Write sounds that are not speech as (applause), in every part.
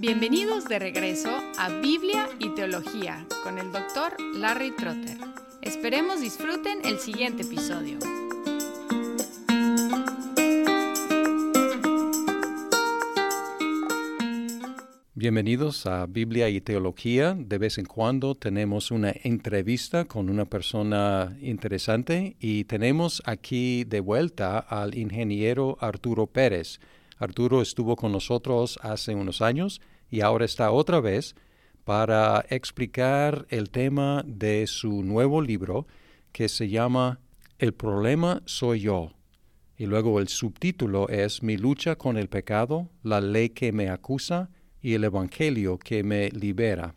Bienvenidos de regreso a Biblia y Teología con el doctor Larry Trotter. Esperemos disfruten el siguiente episodio. Bienvenidos a Biblia y Teología. De vez en cuando tenemos una entrevista con una persona interesante y tenemos aquí de vuelta al ingeniero Arturo Pérez. Arturo estuvo con nosotros hace unos años y ahora está otra vez para explicar el tema de su nuevo libro que se llama El problema soy yo. Y luego el subtítulo es Mi lucha con el pecado, la ley que me acusa y el Evangelio que me libera.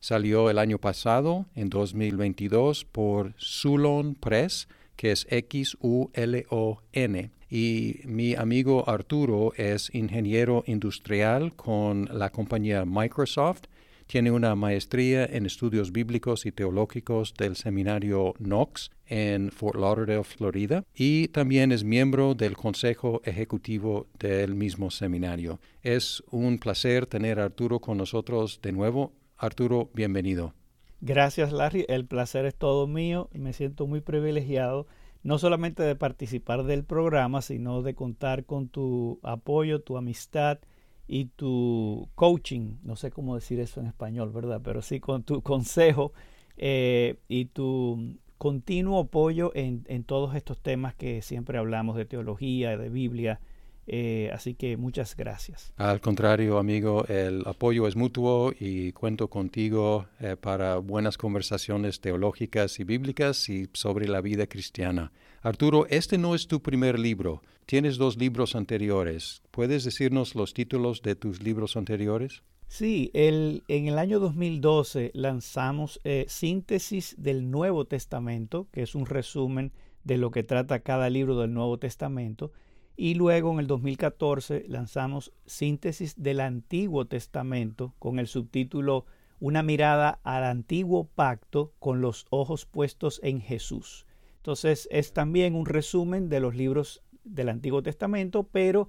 Salió el año pasado, en 2022, por Sulon Press, que es X-U-L-O-N. Y mi amigo Arturo es ingeniero industrial con la compañía Microsoft. Tiene una maestría en estudios bíblicos y teológicos del seminario Knox en Fort Lauderdale, Florida, y también es miembro del Consejo Ejecutivo del mismo seminario. Es un placer tener a Arturo con nosotros de nuevo. Arturo, bienvenido. Gracias, Larry. El placer es todo mío. Me siento muy privilegiado, no solamente de participar del programa, sino de contar con tu apoyo, tu amistad y tu coaching. No sé cómo decir eso en español, ¿verdad? Pero sí con tu consejo eh, y tu continuo apoyo en, todos estos temas que siempre hablamos de teología, de Biblia. Eh, así que muchas gracias. Al contrario, amigo, el apoyo es mutuo y cuento contigo eh, para buenas conversaciones teológicas y bíblicas y sobre la vida cristiana. Arturo, este no es tu primer libro. Tienes dos libros anteriores. ¿Puedes decirnos los títulos de tus libros anteriores? Sí, el, en el año 2012 lanzamos eh, Síntesis del Nuevo Testamento, que es un resumen de lo que trata cada libro del Nuevo Testamento, y luego en el 2014 lanzamos Síntesis del Antiguo Testamento con el subtítulo Una mirada al antiguo pacto con los ojos puestos en Jesús. Entonces es también un resumen de los libros del Antiguo Testamento, pero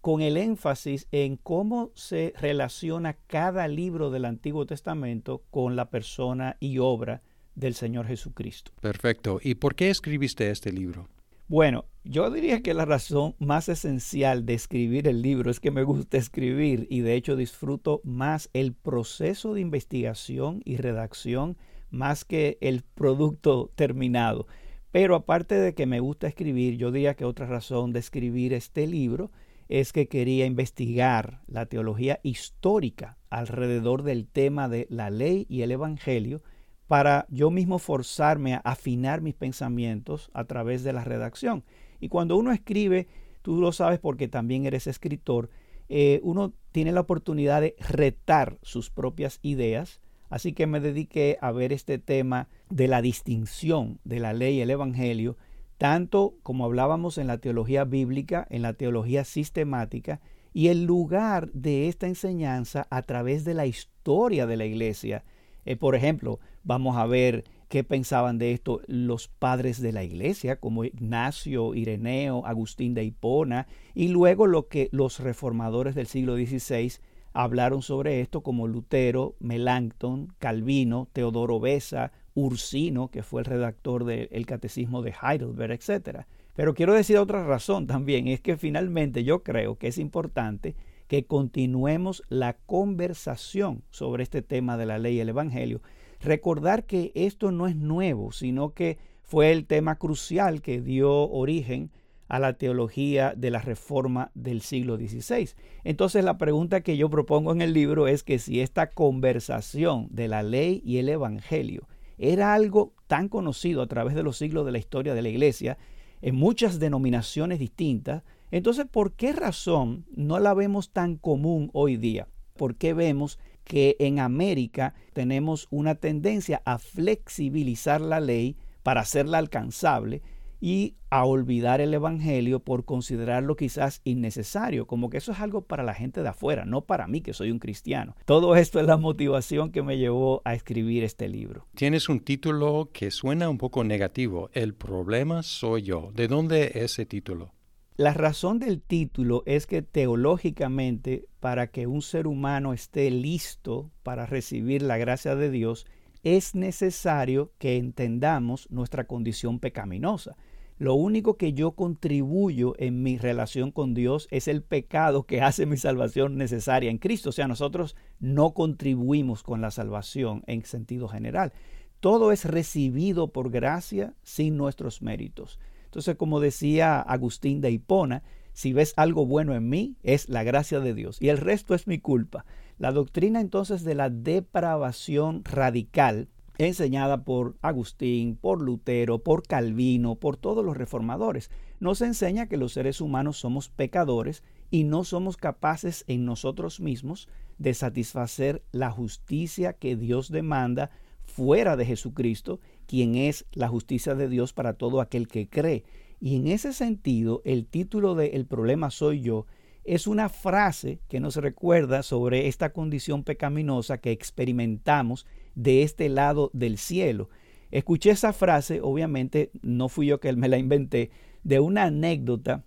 con el énfasis en cómo se relaciona cada libro del Antiguo Testamento con la persona y obra del Señor Jesucristo. Perfecto. ¿Y por qué escribiste este libro? Bueno, yo diría que la razón más esencial de escribir el libro es que me gusta escribir y de hecho disfruto más el proceso de investigación y redacción más que el producto terminado. Pero aparte de que me gusta escribir, yo diría que otra razón de escribir este libro es que quería investigar la teología histórica alrededor del tema de la ley y el Evangelio para yo mismo forzarme a afinar mis pensamientos a través de la redacción. Y cuando uno escribe, tú lo sabes porque también eres escritor, eh, uno tiene la oportunidad de retar sus propias ideas. Así que me dediqué a ver este tema de la distinción de la ley y el Evangelio tanto como hablábamos en la teología bíblica, en la teología sistemática, y el lugar de esta enseñanza a través de la historia de la iglesia. Eh, por ejemplo, vamos a ver qué pensaban de esto los padres de la iglesia, como Ignacio, Ireneo, Agustín de Hipona, y luego lo que los reformadores del siglo XVI hablaron sobre esto, como Lutero, Melanchthon, Calvino, Teodoro Besa, Ursino, que fue el redactor del Catecismo de Heidelberg, etc. Pero quiero decir otra razón también, es que finalmente yo creo que es importante que continuemos la conversación sobre este tema de la ley y el Evangelio. Recordar que esto no es nuevo, sino que fue el tema crucial que dio origen a la teología de la reforma del siglo XVI. Entonces la pregunta que yo propongo en el libro es que si esta conversación de la ley y el Evangelio era algo tan conocido a través de los siglos de la historia de la iglesia, en muchas denominaciones distintas, entonces, ¿por qué razón no la vemos tan común hoy día? ¿Por qué vemos que en América tenemos una tendencia a flexibilizar la ley para hacerla alcanzable y a olvidar el Evangelio por considerarlo quizás innecesario, como que eso es algo para la gente de afuera, no para mí que soy un cristiano. Todo esto es la motivación que me llevó a escribir este libro. Tienes un título que suena un poco negativo, El problema soy yo. ¿De dónde ese título? La razón del título es que teológicamente, para que un ser humano esté listo para recibir la gracia de Dios, es necesario que entendamos nuestra condición pecaminosa. Lo único que yo contribuyo en mi relación con Dios es el pecado que hace mi salvación necesaria en Cristo. O sea, nosotros no contribuimos con la salvación en sentido general. Todo es recibido por gracia sin nuestros méritos. Entonces, como decía Agustín de Hipona, si ves algo bueno en mí, es la gracia de Dios y el resto es mi culpa. La doctrina entonces de la depravación radical, enseñada por Agustín, por Lutero, por Calvino, por todos los reformadores, nos enseña que los seres humanos somos pecadores y no somos capaces en nosotros mismos de satisfacer la justicia que Dios demanda fuera de Jesucristo, quien es la justicia de Dios para todo aquel que cree. Y en ese sentido, el título de El problema soy yo es una frase que nos recuerda sobre esta condición pecaminosa que experimentamos de este lado del cielo. Escuché esa frase, obviamente no fui yo que me la inventé, de una anécdota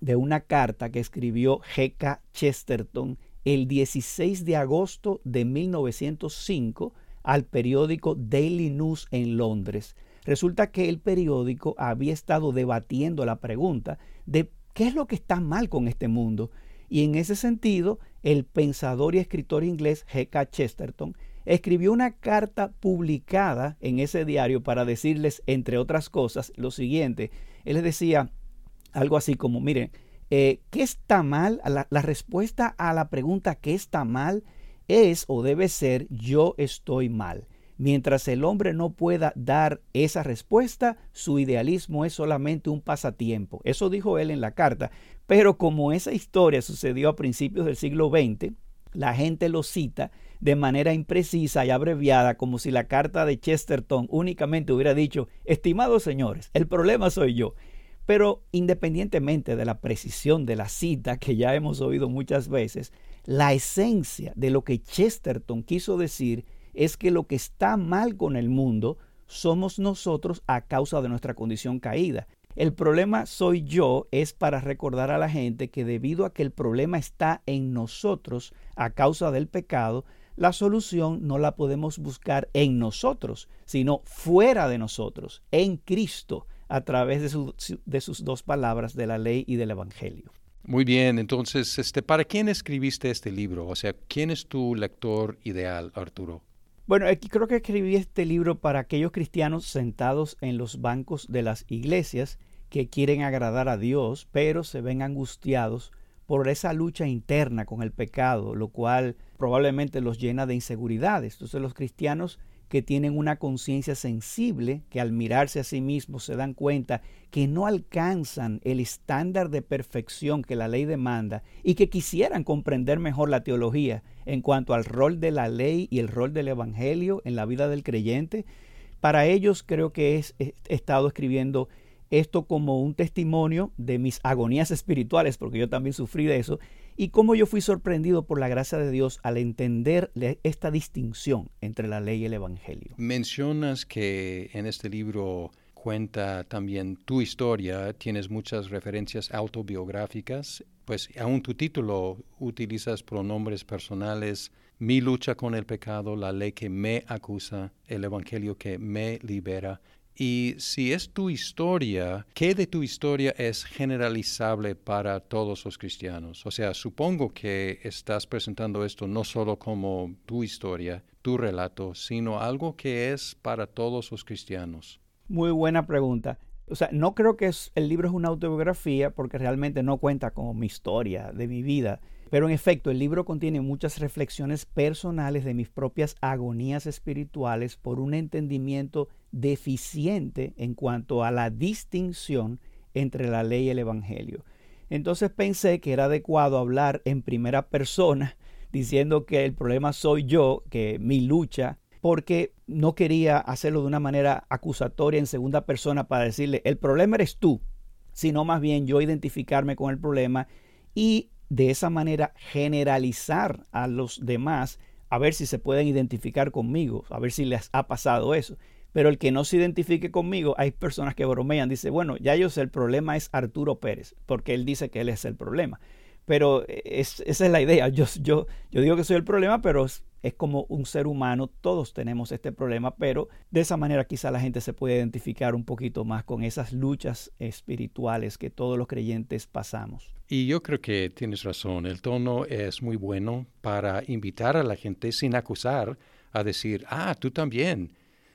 de una carta que escribió G.K. Chesterton el 16 de agosto de 1905 al periódico Daily News en Londres. Resulta que el periódico había estado debatiendo la pregunta de qué es lo que está mal con este mundo. Y en ese sentido, el pensador y escritor inglés G.K. Chesterton escribió una carta publicada en ese diario para decirles, entre otras cosas, lo siguiente. Él les decía algo así como, miren, eh, ¿qué está mal? La, la respuesta a la pregunta ¿qué está mal? Es o debe ser yo estoy mal. Mientras el hombre no pueda dar esa respuesta, su idealismo es solamente un pasatiempo. Eso dijo él en la carta. Pero como esa historia sucedió a principios del siglo XX, la gente lo cita de manera imprecisa y abreviada, como si la carta de Chesterton únicamente hubiera dicho, estimados señores, el problema soy yo. Pero independientemente de la precisión de la cita que ya hemos oído muchas veces, la esencia de lo que Chesterton quiso decir es que lo que está mal con el mundo somos nosotros a causa de nuestra condición caída. El problema soy yo es para recordar a la gente que debido a que el problema está en nosotros a causa del pecado, la solución no la podemos buscar en nosotros, sino fuera de nosotros, en Cristo, a través de, sus dos palabras de la ley y del Evangelio. Muy bien, entonces, este, ¿para quién escribiste este libro? O sea, ¿quién es tu lector ideal, Arturo? Bueno, creo que escribí este libro para aquellos cristianos sentados en los bancos de las iglesias que quieren agradar a Dios, pero se ven angustiados por esa lucha interna con el pecado, lo cual probablemente los llena de inseguridades. Entonces los cristianos que tienen una conciencia sensible, que al mirarse a sí mismos se dan cuenta que no alcanzan el estándar de perfección que la ley demanda y que quisieran comprender mejor la teología en cuanto al rol de la ley y el rol del Evangelio en la vida del creyente, para ellos creo que he estado escribiendo esto como un testimonio de mis agonías espirituales, porque yo también sufrí de eso, y cómo yo fui sorprendido por la gracia de Dios al entender esta distinción entre la ley y el Evangelio. Mencionas que en este libro cuenta también tu historia, tienes muchas referencias autobiográficas, pues aún tu título utilizas pronombres personales, mi lucha con el pecado, la ley que me acusa, el Evangelio que me libera. Y si es tu historia, ¿qué de tu historia es generalizable para todos los cristianos? O sea, supongo que estás presentando esto no solo como tu historia, tu relato, sino algo que es para todos los cristianos. Muy buena pregunta. O sea, no creo que el libro es una autobiografía porque realmente no cuenta con mi historia de mi vida. Pero en efecto, el libro contiene muchas reflexiones personales de mis propias agonías espirituales por un entendimiento deficiente en cuanto a la distinción entre la ley y el Evangelio. Entonces pensé que era adecuado hablar en primera persona, (laughs) diciendo que el problema soy yo, que mi lucha, porque no quería hacerlo de una manera acusatoria en segunda persona para decirle, el problema eres tú, sino más bien yo identificarme con el problema y de esa manera generalizar a los demás a ver si se pueden identificar conmigo, a ver si les ha pasado eso. Pero el que no se identifique conmigo, hay personas que bromean, dice, bueno, ya yo sé, el problema es Arturo Pérez, porque él dice que él es el problema. Pero esa es la idea. Yo, yo, yo digo que soy el problema, pero es como un ser humano, todos tenemos este problema, pero de esa manera quizá la gente se puede identificar un poquito más con esas luchas espirituales que todos los creyentes pasamos. Y yo creo que tienes razón, el tono es muy bueno para invitar a la gente sin acusar a decir, ah, tú también.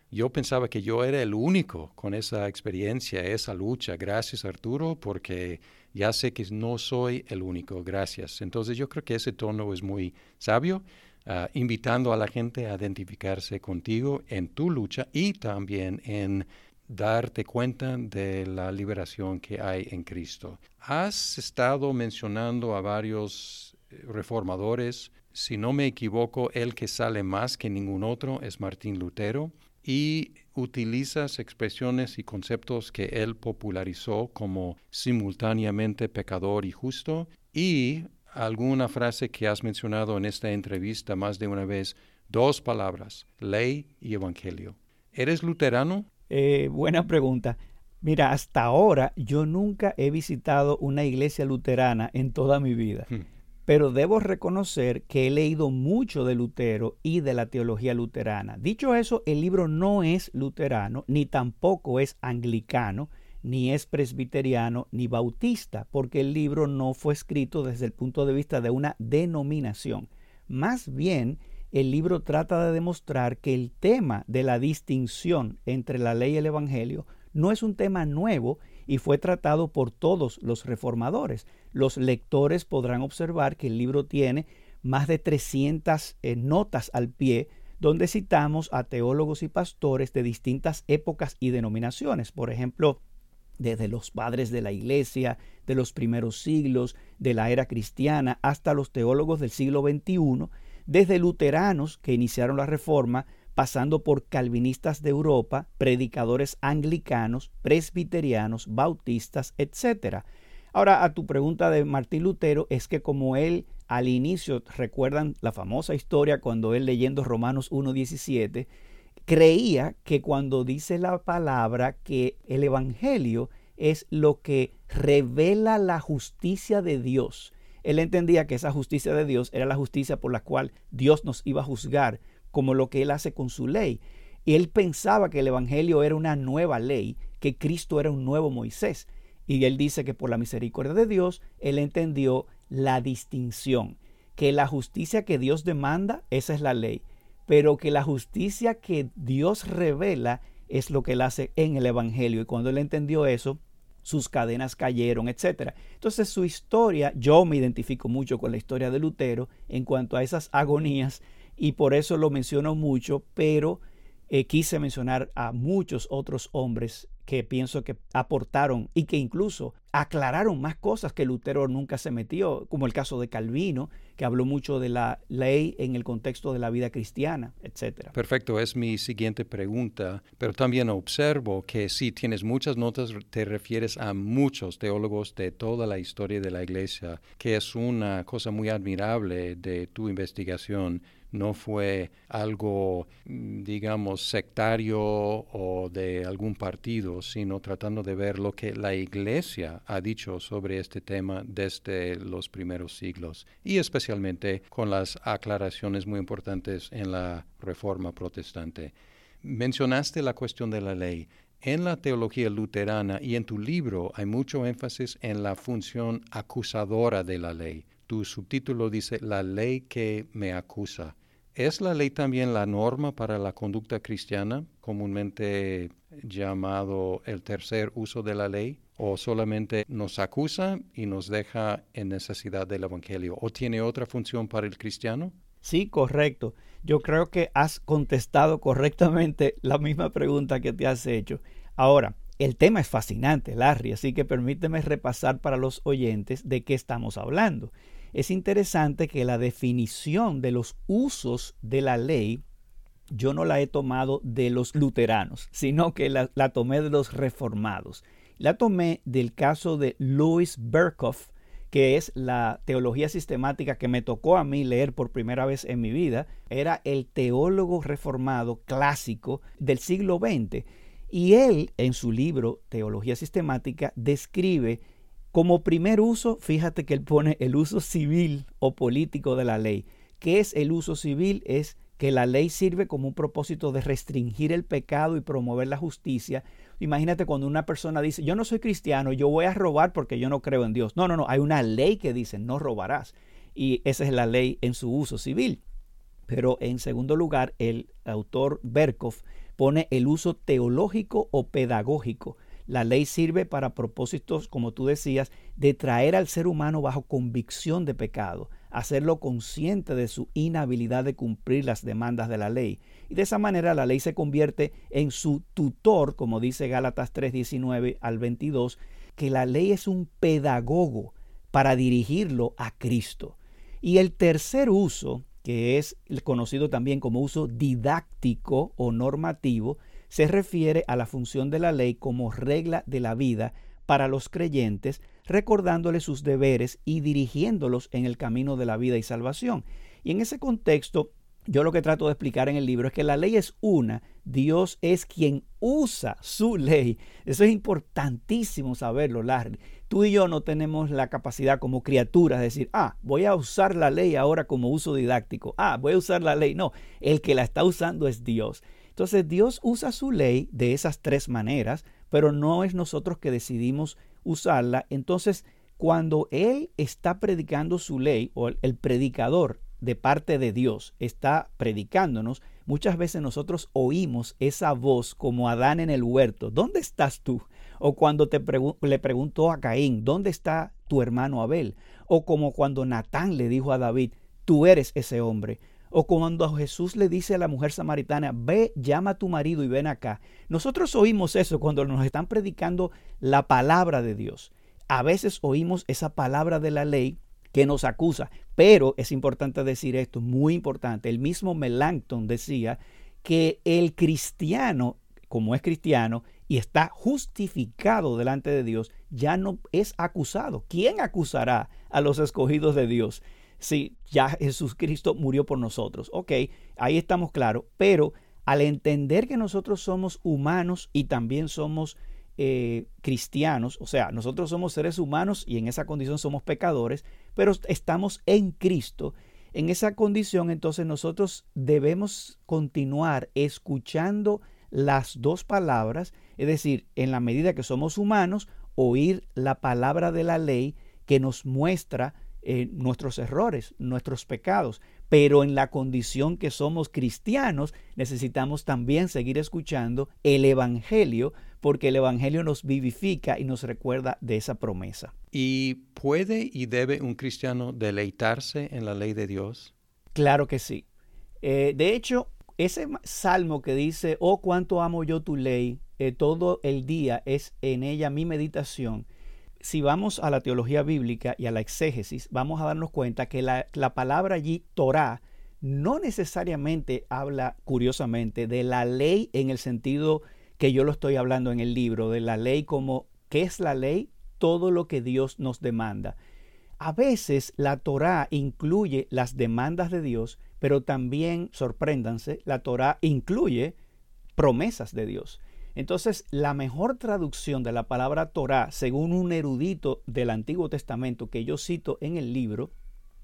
Yo pensaba que yo era el único con esa experiencia, esa lucha. Gracias Arturo, porque ya sé que no soy el único. Gracias. Entonces yo creo que ese tono es muy sabio Ah, invitando a la gente a identificarse contigo en tu lucha y también en darte cuenta de la liberación que hay en Cristo. Has estado mencionando a varios eh, reformadores. Si no me equivoco, el que sale más que ningún otro es Martín Lutero y utilizas expresiones y conceptos que él popularizó como simultáneamente pecador y justo y alguna frase que has mencionado en esta entrevista más de una vez, dos palabras, ley y evangelio. ¿Eres luterano? Eh, buena pregunta. Mira, hasta ahora yo nunca he visitado una iglesia luterana en toda mi vida, hmm. pero debo reconocer que he leído mucho de Lutero y de la teología luterana. Dicho eso, el libro no es luterano, ni tampoco es anglicano, ni es presbiteriano ni bautista, porque el libro no fue escrito desde el punto de vista de una denominación. Más bien, el libro trata de demostrar que el tema de la distinción entre la ley y el Evangelio no es un tema nuevo y fue tratado por todos los reformadores. Los lectores podrán observar que el libro tiene más de 300 eh, notas al pie donde citamos a teólogos y pastores de distintas épocas y denominaciones. Por ejemplo, desde los padres de la iglesia, de los primeros siglos, de la era cristiana, hasta los teólogos del siglo XXI, desde luteranos que iniciaron la reforma, pasando por calvinistas de Europa, predicadores anglicanos, presbiterianos, bautistas, etc. Ahora, a tu pregunta de Martín Lutero, es que como él al inicio, recuerdan la famosa historia cuando él leyendo Romanos 1.17, creía que cuando dice la palabra que el Evangelio es lo que revela la justicia de Dios, él entendía que esa justicia de Dios era la justicia por la cual Dios nos iba a juzgar, como lo que él hace con su ley. Y él pensaba que el Evangelio era una nueva ley, que Cristo era un nuevo Moisés. Y él dice que por la misericordia de Dios, él entendió la distinción, que la justicia que Dios demanda, esa es la ley, pero que la justicia que Dios revela es lo que él hace en el Evangelio. Y cuando él entendió eso, sus cadenas cayeron, etc. Entonces su historia, yo me identifico mucho con la historia de Lutero en cuanto a esas agonías y por eso lo menciono mucho, pero eh, quise mencionar a muchos otros hombres que pienso que aportaron y que incluso aclararon más cosas que Lutero nunca se metió, como el caso de Calvino, que habló mucho de la ley en el contexto de la vida cristiana, etc. Perfecto, es mi siguiente pregunta, pero también observo que si tienes muchas notas, te refieres a muchos teólogos de toda la historia de la iglesia, que es una cosa muy admirable de tu investigación no fue algo, mm, digamos, sectario o de algún partido, sino tratando de ver lo que la Iglesia ha dicho sobre este tema desde los primeros siglos y especialmente con las aclaraciones muy importantes en la Reforma Protestante. Mencionaste la cuestión de la ley. En la teología luterana y en tu libro hay mucho énfasis en la función acusadora de la ley. Tu subtítulo dice La ley que me acusa. ¿Es la ley también la norma para la conducta cristiana, comúnmente llamado el tercer uso de la ley? ¿O solamente nos acusa y nos deja en necesidad del Evangelio? ¿O tiene otra función para el cristiano? Sí, correcto. Yo creo que has contestado correctamente (laughs) la misma pregunta que te has hecho. Ahora, el tema es fascinante, Larry, así que permíteme repasar para los oyentes de qué estamos hablando es interesante que la definición de los usos de la ley yo no la he tomado de los luteranos, sino que la, tomé de los reformados. La tomé del caso de Louis Berkhoff, que es la teología sistemática que me tocó a mí leer por primera vez en mi vida, era el teólogo reformado clásico del siglo XX. Y él, en su libro Teología Sistemática, describe como primer uso, fíjate que él pone el uso civil o político de la ley. ¿Qué es el uso civil? Es que la ley sirve como un propósito de restringir el pecado y promover la justicia. Imagínate cuando una persona dice, yo no soy cristiano, yo voy a robar porque yo no creo en Dios. No, no, no, hay una ley que dice, no robarás. Y esa es la ley en su uso civil. Pero en segundo lugar, el autor Berkov pone el uso teológico o pedagógico. La ley sirve para propósitos, como tú decías, de traer al ser humano bajo convicción de pecado, hacerlo consciente de su inhabilidad de cumplir las demandas de la ley. Y de esa manera la ley se convierte en su tutor, como dice Gálatas 3:19 al 22, que la ley es un pedagogo para dirigirlo a Cristo. Y el tercer uso, que es conocido también como uso didáctico o normativo, se refiere a la función de la ley como regla de la vida para los creyentes, recordándoles sus deberes y dirigiéndolos en el camino de la vida y salvación. Y en ese contexto, yo lo que trato de explicar en el libro es que la ley es una, Dios es quien usa su ley. Eso es importantísimo saberlo, Larry. Tú y yo no tenemos la capacidad como criaturas de decir, ah, voy a usar la ley ahora como uso didáctico. Ah, voy a usar la ley. No, el que la está usando es Dios. Entonces Dios usa su ley de esas tres maneras, pero no es nosotros que decidimos usarla. Entonces, cuando Él está predicando su ley, o el predicador de parte de Dios está predicándonos, muchas veces nosotros oímos esa voz como Adán en el huerto, ¿dónde estás tú? O cuando te le preguntó a Caín, ¿dónde está tu hermano Abel? O como cuando Natán le dijo a David, tú eres ese hombre. O cuando Jesús le dice a la mujer samaritana, ve, llama a tu marido y ven acá. Nosotros oímos eso cuando nos están predicando la palabra de Dios. A veces oímos esa palabra de la ley que nos acusa, pero es importante decir esto, muy importante. El mismo Melanchthon decía que el cristiano, como es cristiano y está justificado delante de Dios, ya no es acusado. ¿Quién acusará a los escogidos de Dios? Si ya Jesucristo murió por nosotros. Ok, ahí estamos claros, pero al entender que nosotros somos humanos y también somos eh, cristianos, o sea, nosotros somos seres humanos y en esa condición somos pecadores, pero estamos en Cristo. En esa condición, entonces nosotros debemos continuar escuchando las dos palabras, es decir, en la medida que somos humanos, oír la palabra de la ley que nos muestra eh, nuestros errores, nuestros pecados, pero en la condición que somos cristianos necesitamos también seguir escuchando el Evangelio, porque el Evangelio nos vivifica y nos recuerda de esa promesa. ¿Y puede y debe un cristiano deleitarse en la ley de Dios? Claro que sí. Eh, de hecho, ese salmo que dice, oh cuánto amo yo tu ley, eh, todo el día es en ella mi meditación, si vamos a la teología bíblica y a la exégesis, vamos a darnos cuenta que la, palabra allí, Torah, no necesariamente habla, curiosamente, de la ley en el sentido que yo lo estoy hablando en el libro, de la ley como, ¿qué es la ley? Todo lo que Dios nos demanda. A veces la Torah incluye las demandas de Dios, pero también, sorpréndanse, la Torah incluye promesas de Dios. Entonces, la mejor traducción de la palabra Torah, según un erudito del Antiguo Testamento que yo cito en el libro,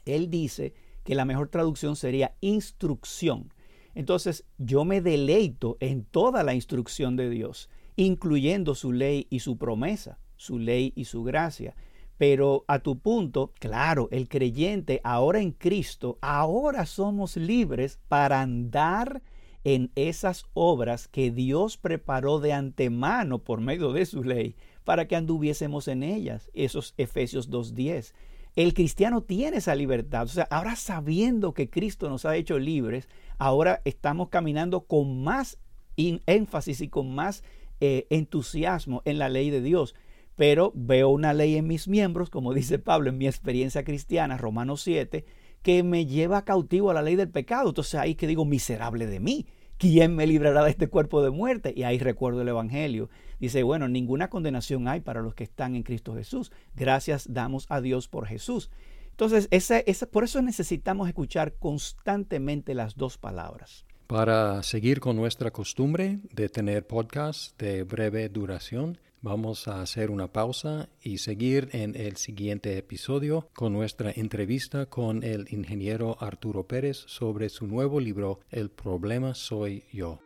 él dice que la mejor traducción sería instrucción. Entonces, yo me deleito en toda la instrucción de Dios, incluyendo su ley y su promesa, su ley y su gracia. Pero a tu punto, claro, el creyente ahora en Cristo, ahora somos libres para andar en esas obras que Dios preparó de antemano por medio de su ley para que anduviésemos en ellas. Esos Efesios 2.10. El cristiano tiene esa libertad. O sea, ahora sabiendo que Cristo nos ha hecho libres, ahora estamos caminando con más énfasis y con más eh, entusiasmo en la ley de Dios. Pero veo una ley en mis miembros, como dice Pablo en mi experiencia cristiana, Romanos 7, que me lleva cautivo a la ley del pecado. Entonces ahí que digo, miserable de mí. ¿quién me librará de este cuerpo de muerte? Y ahí recuerdo el Evangelio. Dice, bueno, ninguna condenación hay para los que están en Cristo Jesús. Gracias damos a Dios por Jesús. Entonces, esa, por eso necesitamos escuchar constantemente las dos palabras. Para seguir con nuestra costumbre de tener podcasts de breve duración, vamos a hacer una pausa y seguir en el siguiente episodio con nuestra entrevista con el ingeniero Arturo Pérez sobre su nuevo libro El problema soy yo.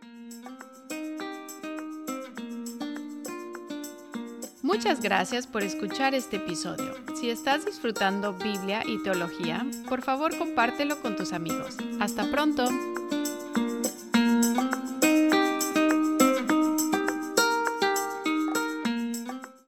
Muchas gracias por escuchar este episodio. Si estás disfrutando Biblia y teología, por favor compártelo con tus amigos. Hasta pronto.